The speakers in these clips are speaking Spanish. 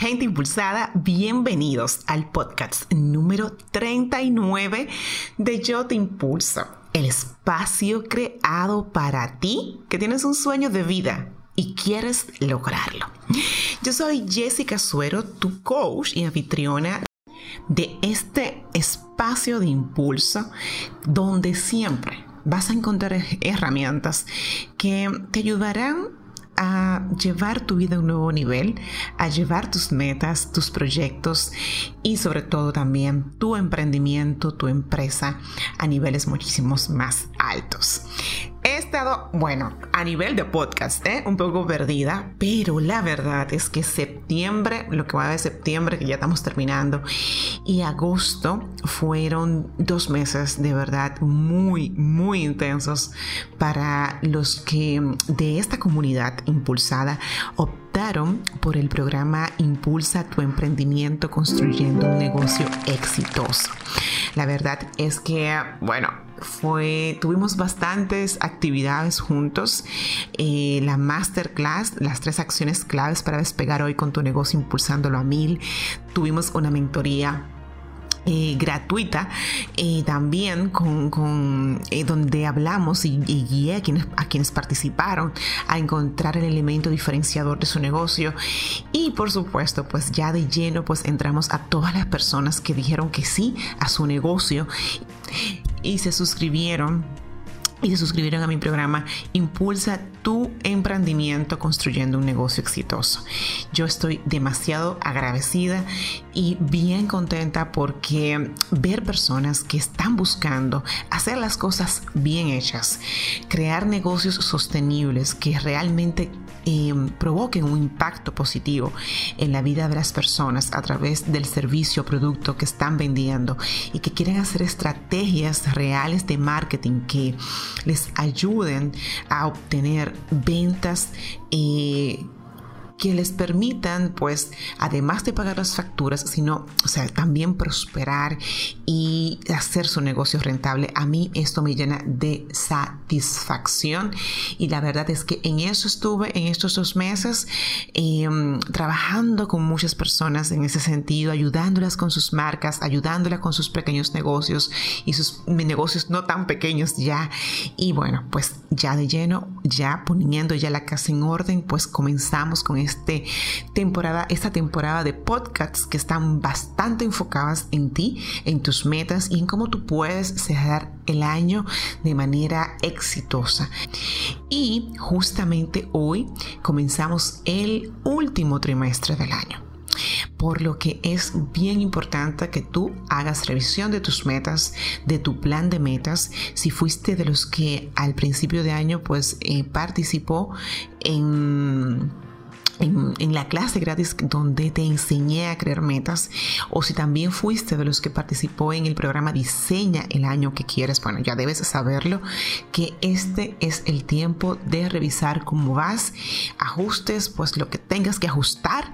Gente impulsada, bienvenidos al podcast número 39 de Yo Te Impulso, el espacio creado para ti que tienes un sueño de vida y quieres lograrlo. Yo soy Jessica Suero, tu coach y anfitriona de este espacio de impulso donde siempre vas a encontrar herramientas que te ayudarán a llevar tu vida a un nuevo nivel, a llevar tus metas, tus proyectos y sobre todo también tu emprendimiento, tu empresa a niveles muchísimos más altos. Estado, bueno, a nivel de podcast, ¿eh? un poco perdida, pero la verdad es que septiembre, lo que va de septiembre, que ya estamos terminando, y agosto fueron dos meses de verdad muy, muy intensos para los que de esta comunidad impulsada optaron por el programa Impulsa tu emprendimiento construyendo un negocio exitoso. La verdad es que, bueno, fue, tuvimos bastantes actividades juntos. Eh, la masterclass, las tres acciones claves para despegar hoy con tu negocio impulsándolo a mil. Tuvimos una mentoría eh, gratuita eh, también con, donde hablamos y, guié a quienes, a quienes participaron a encontrar el elemento diferenciador de su negocio. Y por supuesto pues ya de lleno pues entramos a todas las personas que dijeron que sí a su negocio y se suscribieron y se suscribieron a mi programa Impulsa tu emprendimiento construyendo un negocio exitoso. Yo estoy demasiado agradecida y bien contenta porque ver personas que están buscando hacer las cosas bien hechas, crear negocios sostenibles que realmente Em, provoquen un impacto positivo en la vida de las personas a través del servicio o producto que están vendiendo y que quieren hacer estrategias reales de marketing que les ayuden a obtener ventas eh, que les permitan, pues, además de pagar las facturas, sino, o sea, también prosperar y hacer su negocio rentable. A mí esto me llena de satisfacción y la verdad es que en eso estuve en estos dos meses em, trabajando con muchas personas en ese sentido, ayudándolas con sus marcas, ayudándolas con sus pequeños negocios y sus negocios no tan pequeños ya. Y bueno, pues ya de lleno, ya poniendo ya la casa en orden, pues comenzamos con este temporada, esta temporada de podcasts que están bastante enfocadas en ti, en tus metas y en cómo tú puedes cerrar el año de manera exitosa. Y justamente hoy comenzamos el último trimestre del año por lo que es bien importante que tú hagas revisión de tus metas, de tu plan de metas. Si fuiste de los que al principio de año pues eh, participó en en, la clase gratis donde te enseñé a crear metas o si también fuiste de los que participó en el programa Diseña el año que quieres, bueno, ya debes saberlo que este es el tiempo de revisar cómo vas, ajustes pues lo que tengas que ajustar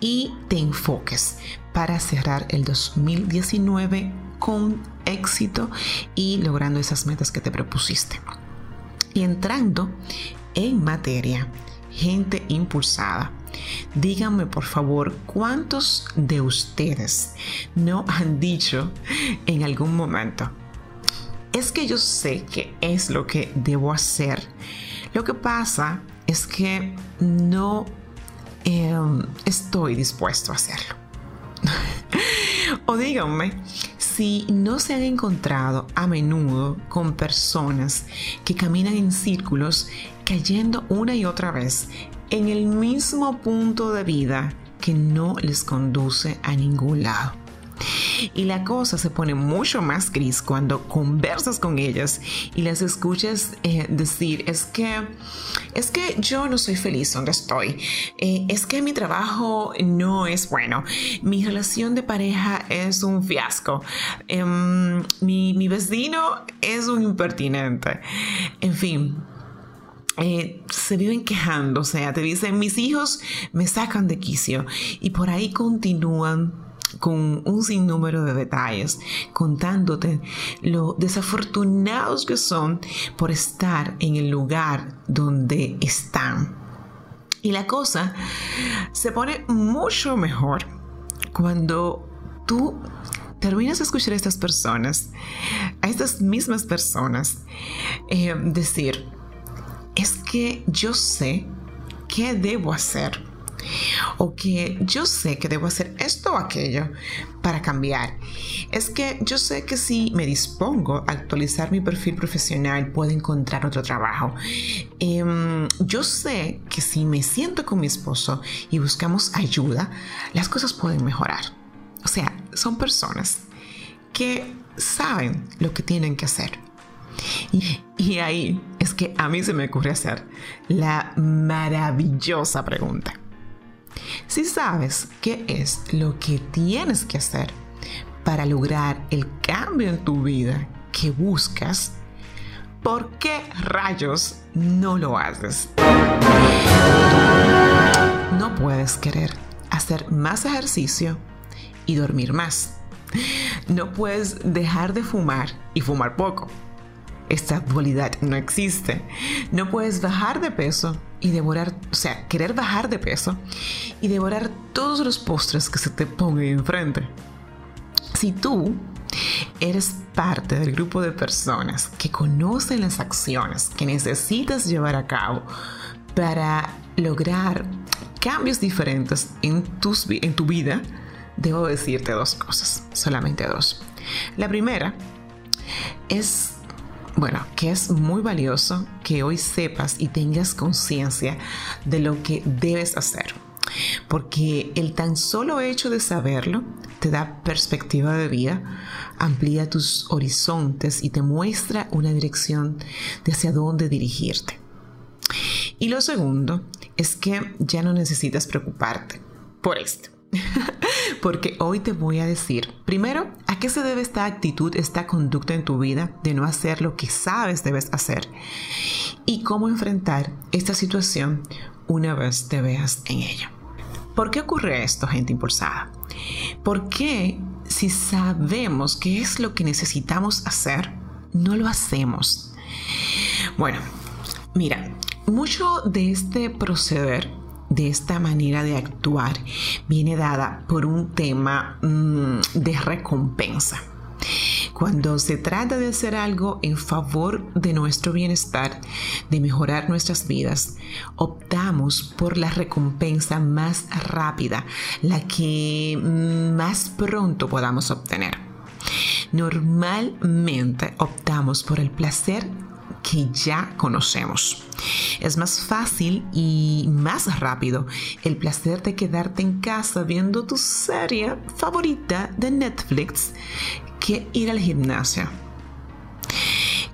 y te enfoques para cerrar el 2019 con éxito y logrando esas metas que te propusiste. Y entrando en materia, gente impulsada. Díganme por favor cuántos de ustedes no han dicho en algún momento, es que yo sé que es lo que debo hacer. Lo que pasa es que no em, estoy dispuesto a hacerlo. o díganme si no se han encontrado a menudo con personas que caminan en círculos cayendo una y otra vez en el mismo punto de vida que no les conduce a ningún lado. Y la cosa se pone mucho más gris cuando conversas con ellas y las escuchas eh, decir, es que, es que yo no soy feliz donde estoy, eh, es que mi trabajo no es bueno, mi relación de pareja es un fiasco, em, mi, mi vecino es un impertinente, en fin. Eh, se viven quejando, o sea, te dicen, mis hijos me sacan de quicio y por ahí continúan con un sinnúmero de detalles, contándote lo desafortunados que son por estar en el lugar donde están. Y la cosa se pone mucho mejor cuando tú terminas de escuchar a estas personas, a estas mismas personas, eh, decir, es que yo sé qué debo hacer o que yo sé que debo hacer esto o aquello para cambiar. Es que yo sé que si me dispongo a actualizar mi perfil profesional puedo encontrar otro trabajo. Em, yo sé que si me siento con mi esposo y buscamos ayuda, las cosas pueden mejorar. O sea, son personas que saben lo que tienen que hacer. Y, y, ahí es que a mí se me ocurre hacer la maravillosa pregunta. Si sabes qué es lo que tienes que hacer para lograr el cambio en tu vida que buscas, ¿por qué rayos no lo haces? No puedes querer hacer más ejercicio y dormir más. No puedes dejar de fumar y fumar poco. Esta dualidad no existe. No puedes bajar de peso y devorar, o sea, querer bajar de peso y devorar todos los postres que se te pongan enfrente. Si tú eres parte del grupo de personas que conocen las acciones que necesitas llevar a cabo para lograr cambios diferentes en, tus, en tu vida, debo decirte dos cosas, solamente dos. La primera es bueno, que es muy valioso que hoy sepas y tengas conciencia de lo que debes hacer. Porque el tan solo hecho de saberlo te da perspectiva de vida, amplía tus horizontes y te muestra una dirección de hacia dónde dirigirte. Y lo segundo es que ya no necesitas preocuparte por esto. Porque hoy te voy a decir, primero, a qué se debe esta actitud, esta conducta en tu vida de no hacer lo que sabes debes hacer y cómo enfrentar esta situación una vez te veas en ella. ¿Por qué ocurre esto, gente impulsada? ¿Por qué si sabemos qué es lo que necesitamos hacer, no lo hacemos? Bueno, mira, mucho de este proceder de esta manera de actuar viene dada por un tema mm, de recompensa. Cuando se trata de hacer algo en favor de nuestro bienestar, de mejorar nuestras vidas, optamos por la recompensa más rápida, la que mm, más pronto podamos obtener. Normalmente optamos por el placer que ya conocemos. Es más fácil y más rápido el placer de quedarte en casa viendo tu serie favorita de Netflix que ir al gimnasio.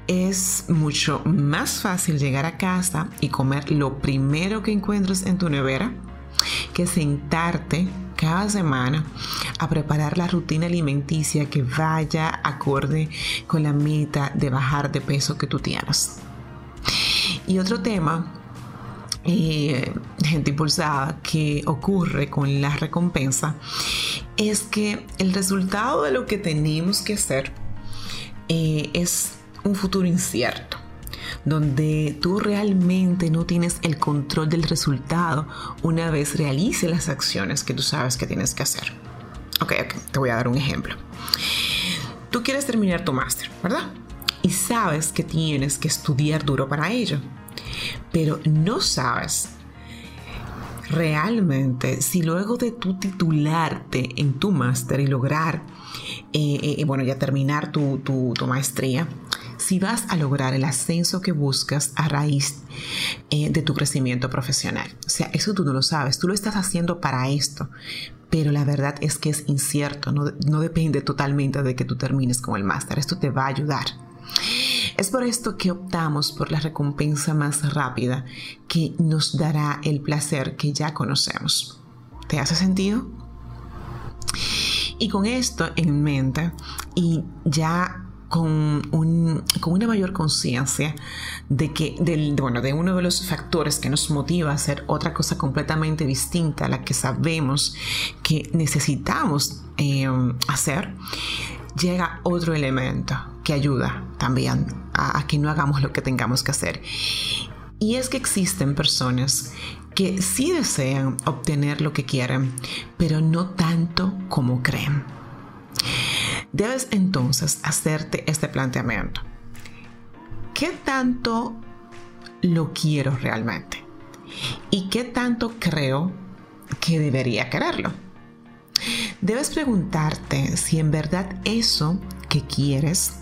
Es mucho más fácil llegar a casa y comer lo primero que encuentres en tu nevera que sentarte cada semana a preparar la rutina alimenticia que vaya acorde con la meta de bajar de peso que tú tienes. Y otro tema, eh, gente impulsada, que ocurre con la recompensa, es que el resultado de lo que tenemos que hacer eh, es un futuro incierto donde tú realmente no tienes el control del resultado una vez realice las acciones que tú sabes que tienes que hacer. Ok, ok, te voy a dar un ejemplo. Tú quieres terminar tu máster, ¿verdad? Y sabes que tienes que estudiar duro para ello, pero no sabes realmente si luego de tu titularte en tu máster y lograr, eh, eh, bueno, ya terminar tu, tu maestría, si vas a lograr el ascenso que buscas a raíz eh, de tu crecimiento profesional. O sea, eso tú no lo sabes, tú lo estás haciendo para esto, pero la verdad es que es incierto, no, no depende totalmente de que tú termines con el máster, esto te va a ayudar. Es por esto que optamos por la recompensa más rápida que nos dará el placer que ya conocemos. ¿Te hace sentido? Y con esto en mente y ya con, una mayor conciencia de que bueno, de uno de los factores que nos motiva a hacer otra cosa completamente distinta a la que sabemos que necesitamos eh, hacer, llega otro elemento que ayuda también a, a que no hagamos lo que tengamos que hacer. Y es que existen personas que sí desean obtener lo que quieren, pero no tanto como creen. Debes entonces hacerte este planteamiento. ¿Qué tanto lo quiero realmente? ¿Y qué tanto creo que debería quererlo? Debes preguntarte si en verdad eso que quieres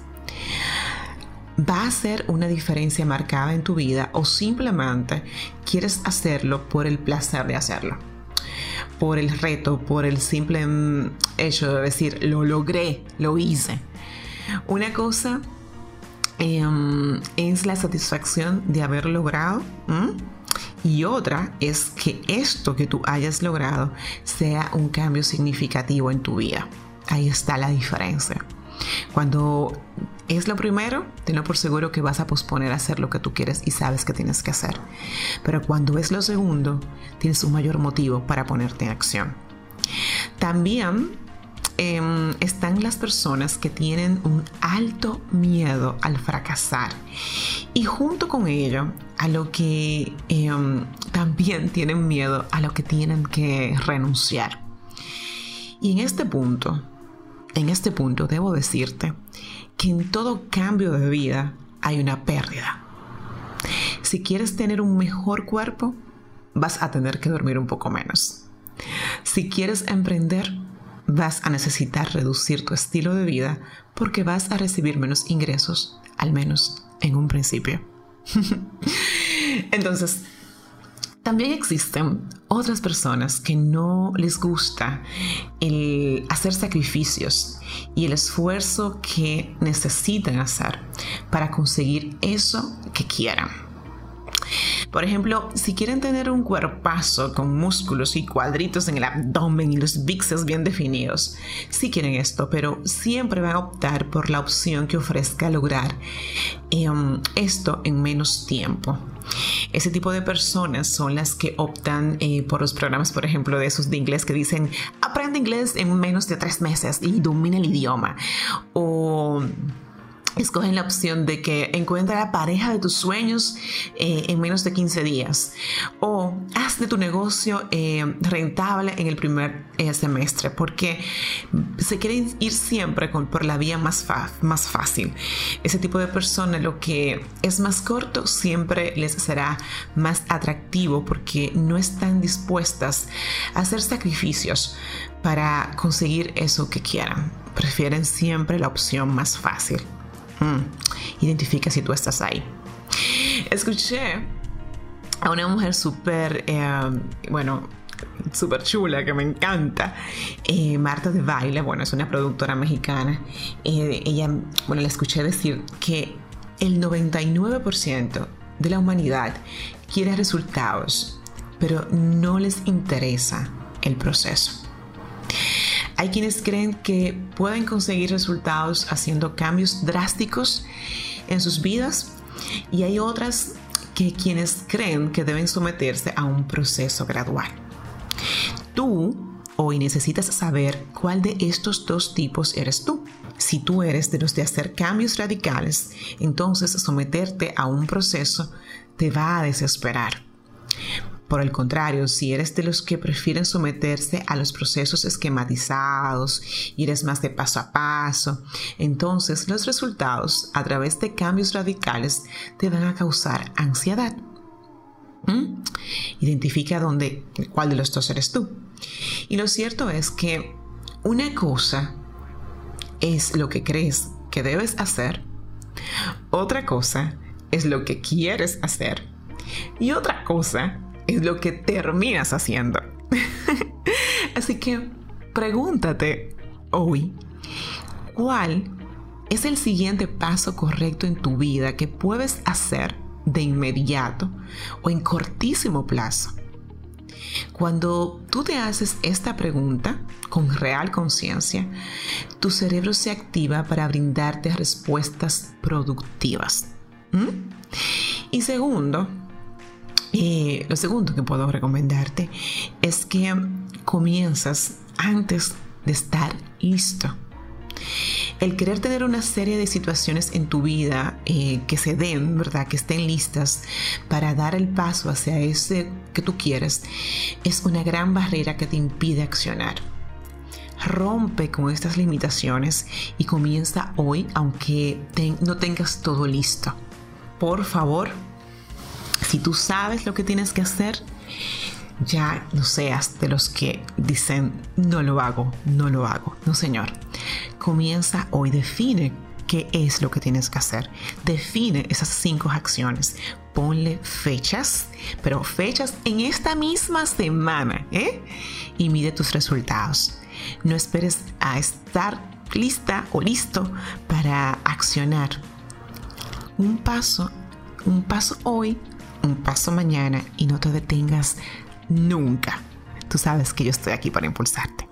va a ser una diferencia marcada en tu vida o simplemente quieres hacerlo por el placer de hacerlo, por el reto, por el simple mm, hecho de decir, lo logré, lo hice. Una cosa em, es la satisfacción de haber logrado. Y otra es que esto que tú hayas logrado sea un cambio significativo en tu vida. Ahí está la diferencia. Cuando es lo primero, tenlo por seguro que vas a posponer hacer lo que tú quieres y sabes que tienes que hacer. Pero cuando es lo segundo, tienes un mayor motivo para ponerte en acción. También em, están las personas que tienen un alto miedo al fracasar y junto con ello a lo que em, también tienen miedo a lo que tienen que renunciar. Y en este punto, en este punto debo decirte que en todo cambio de vida hay una pérdida. Si quieres tener un mejor cuerpo, vas a tener que dormir un poco menos. Si quieres emprender, vas a necesitar reducir tu estilo de vida porque vas a recibir menos ingresos, al menos en un principio. Entonces, también existen otras personas que no les gusta el hacer sacrificios y el esfuerzo que necesitan hacer para conseguir eso que quieran. Por ejemplo, si quieren tener un cuerpazo con músculos y cuadritos en el abdomen y los bíceps bien definidos, sí quieren esto, pero siempre van a optar por la opción que ofrezca lograr em, esto en menos tiempo. Ese tipo de personas son las que optan eh, por los programas, por ejemplo, de esos de inglés que dicen aprende inglés en menos de tres meses y domina el idioma. O escogen la opción de que encuentra la pareja de tus sueños eh, en menos de 15 días o haz de tu negocio eh, rentable en el primer eh, semestre porque se quieren ir siempre por la vía más, más fácil. Ese tipo de personas lo que es más corto siempre les será más atractivo porque no están dispuestas a hacer sacrificios para conseguir eso que quieran. Prefieren siempre la opción más fácil. Mm. Identifica si tú estás ahí. Escuché a una mujer súper, eh, bueno, súper chula que me encanta, eh, Marta de Baile, bueno, es una productora mexicana. Eh, ella, bueno, la escuché decir que el 99% de la humanidad quiere resultados, pero no les interesa el proceso. Hay quienes creen que pueden conseguir resultados haciendo cambios drásticos en sus vidas y hay otras que quienes creen que deben someterse a un proceso gradual. Tú hoy necesitas saber cuál de estos dos tipos eres tú. Si tú eres de los de hacer cambios radicales, entonces someterte a un proceso te va a desesperar. Por el contrario, si eres de los que prefieren someterse a los procesos esquematizados y eres más de paso a paso, entonces los resultados a través de cambios radicales te van a causar ansiedad. ¿Mm? Identifica dónde, cuál de los dos eres tú. Y lo cierto es que una cosa es lo que crees que debes hacer, otra cosa es lo que quieres hacer y otra cosa es lo que terminas haciendo. Así que pregúntate hoy, ¿cuál es el siguiente paso correcto en tu vida que puedes hacer de inmediato o en cortísimo plazo? Cuando tú te haces esta pregunta con real conciencia, tu cerebro se activa para brindarte respuestas productivas. Y segundo, y lo segundo que puedo recomendarte es que comienzas antes de estar listo. el querer tener una serie de situaciones en tu vida eh, que se den, ¿verdad? Que estén listas para dar el paso hacia ese que tú quieres, es una gran barrera que te impide accionar. Rompe con estas limitaciones y comienza hoy aunque no tengas todo listo. Por favor, si tú sabes lo que tienes que hacer, ya no seas de los que dicen, no lo hago, no lo hago. No, señor. Comienza hoy, define qué es lo que tienes que hacer. Define esas cinco acciones. Ponle fechas, pero fechas en esta misma semana, ¿eh? Y mide tus resultados. No esperes a estar lista o listo para accionar. Un paso, un paso hoy, un paso mañana y no te detengas nunca. Tú sabes que yo estoy aquí para impulsarte.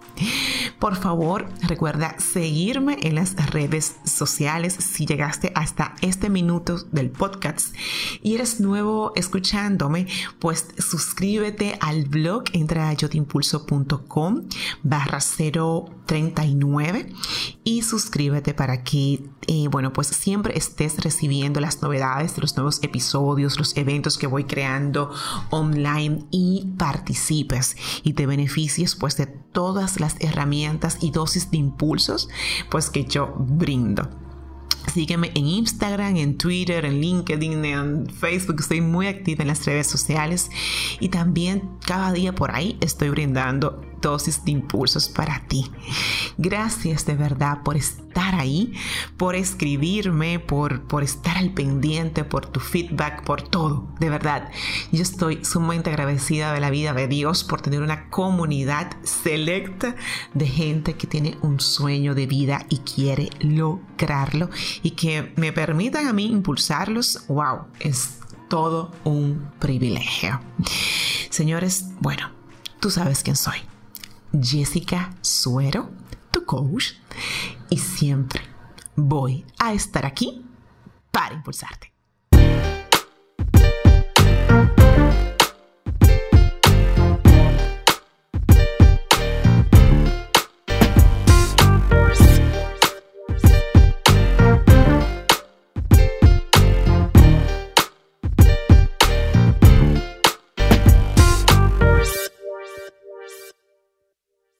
Por favor, recuerda seguirme en las redes sociales si llegaste hasta este minuto del podcast. Y eres nuevo escuchándome, pues suscríbete al blog, entra a yotimpulso.com barra 039 y suscríbete para que, eh, bueno, pues siempre estés recibiendo las novedades de los nuevos episodios, los eventos que voy creando online y participes y te beneficies pues de todas las herramientas y dosis de impulsos pues que yo brindo. Sígueme en Instagram, en Twitter, en LinkedIn, en Facebook. Estoy muy activa en las redes sociales y también cada día por ahí estoy brindando dosis de impulsos para ti. Gracias de verdad por estar ahí, por escribirme, por, por estar al pendiente, por tu feedback, por todo. De verdad, yo estoy sumamente agradecida de la vida de Dios por tener una comunidad selecta de gente que tiene un sueño de vida y quiere lograrlo y que me permitan a mí impulsarlos. ¡Wow! Es todo un privilegio. Señores, bueno, tú sabes quién soy. Jessica Suero, tu coach, y siempre voy a estar aquí para impulsarte.